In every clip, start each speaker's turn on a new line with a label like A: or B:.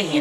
A: They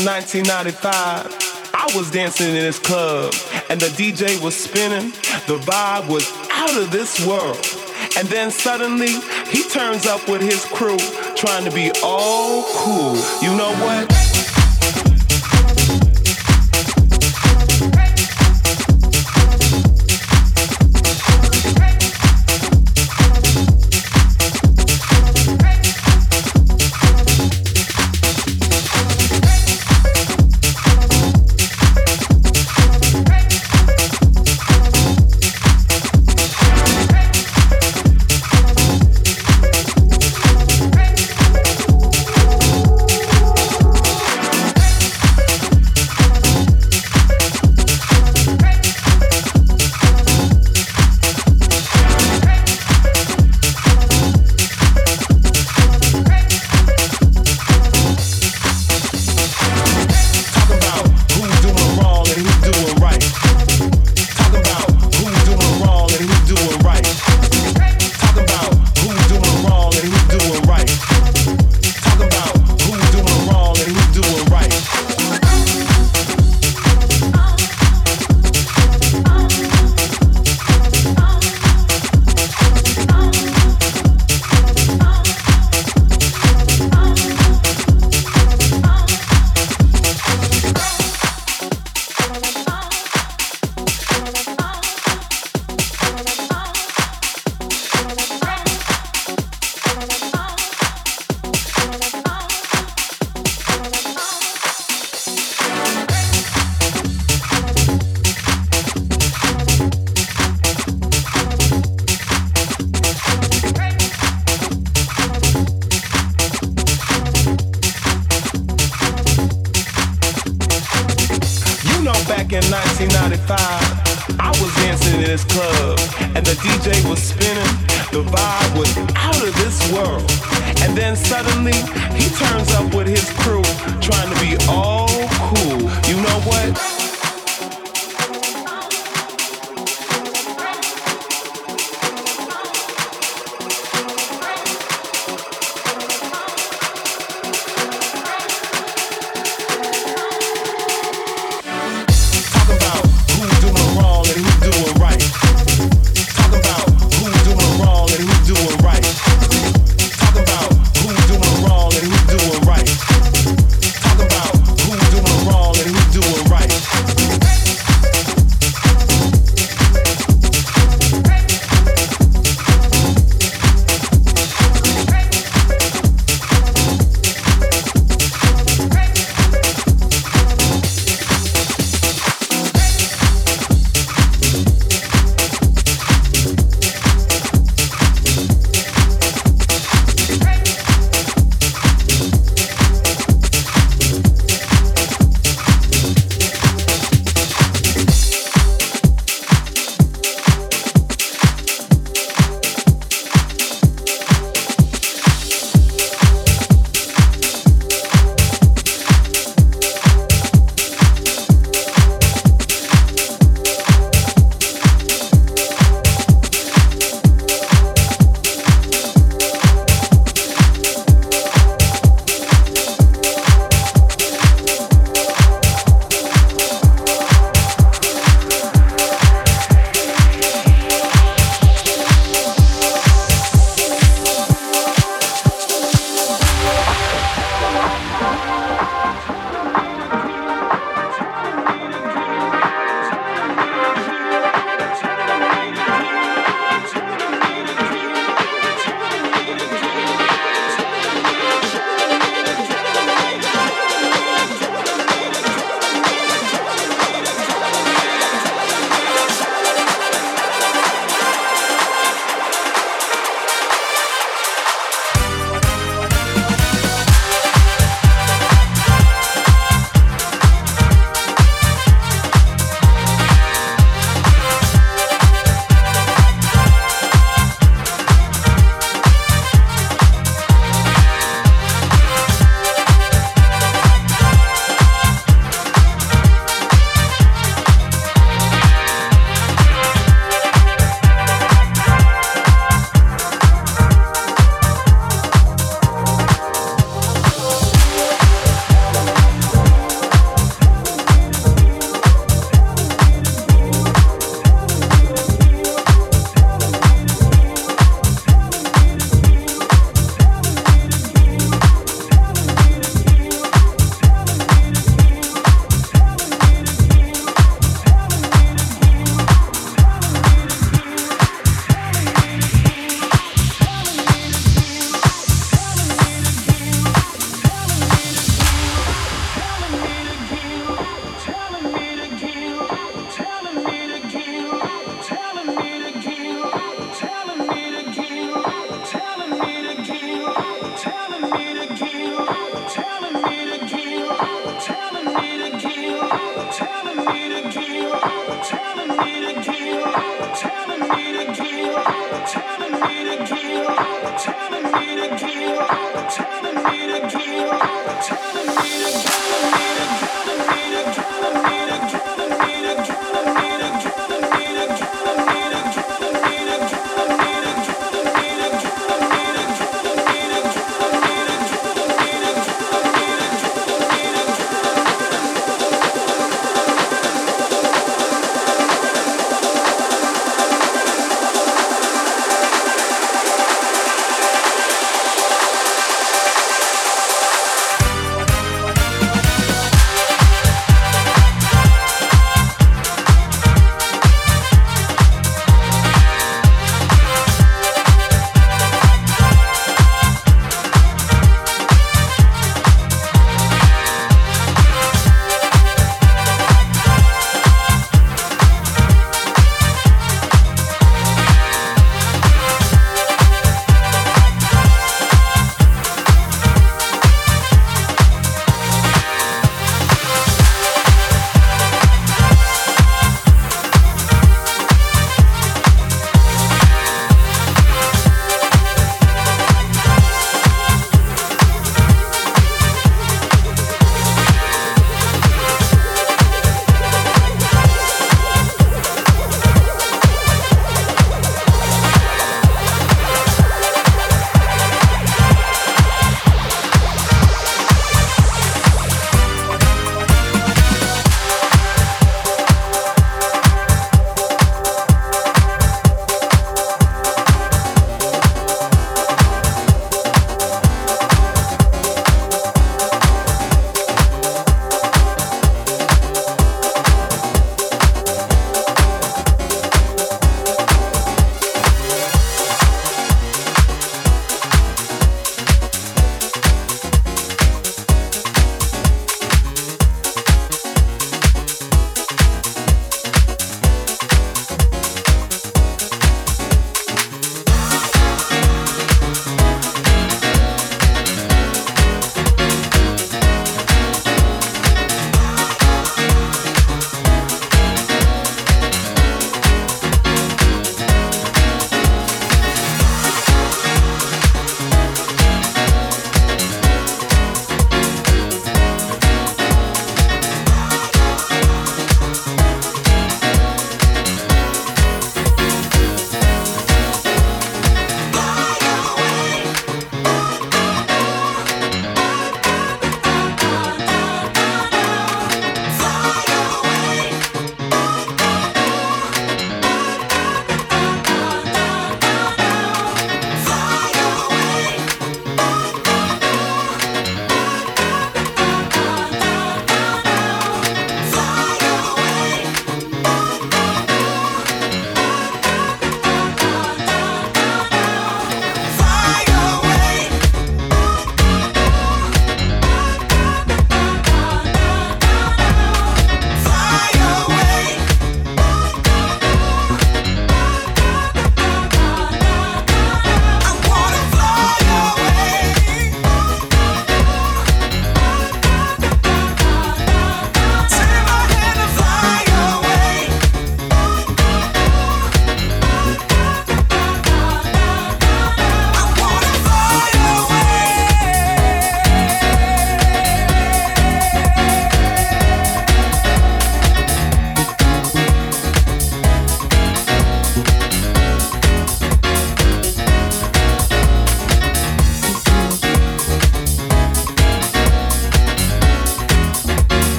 A: In 1995, I was dancing in this club and the DJ was spinning. The vibe was out of this world. And then suddenly he turns up with his crew trying to be all cool. You
B: know what? back in 1995, I was dancing in this club, and the DJ was spinning. The vibe was out of this world. And then suddenly, he turns up with his crew, trying to be all cool. You know what?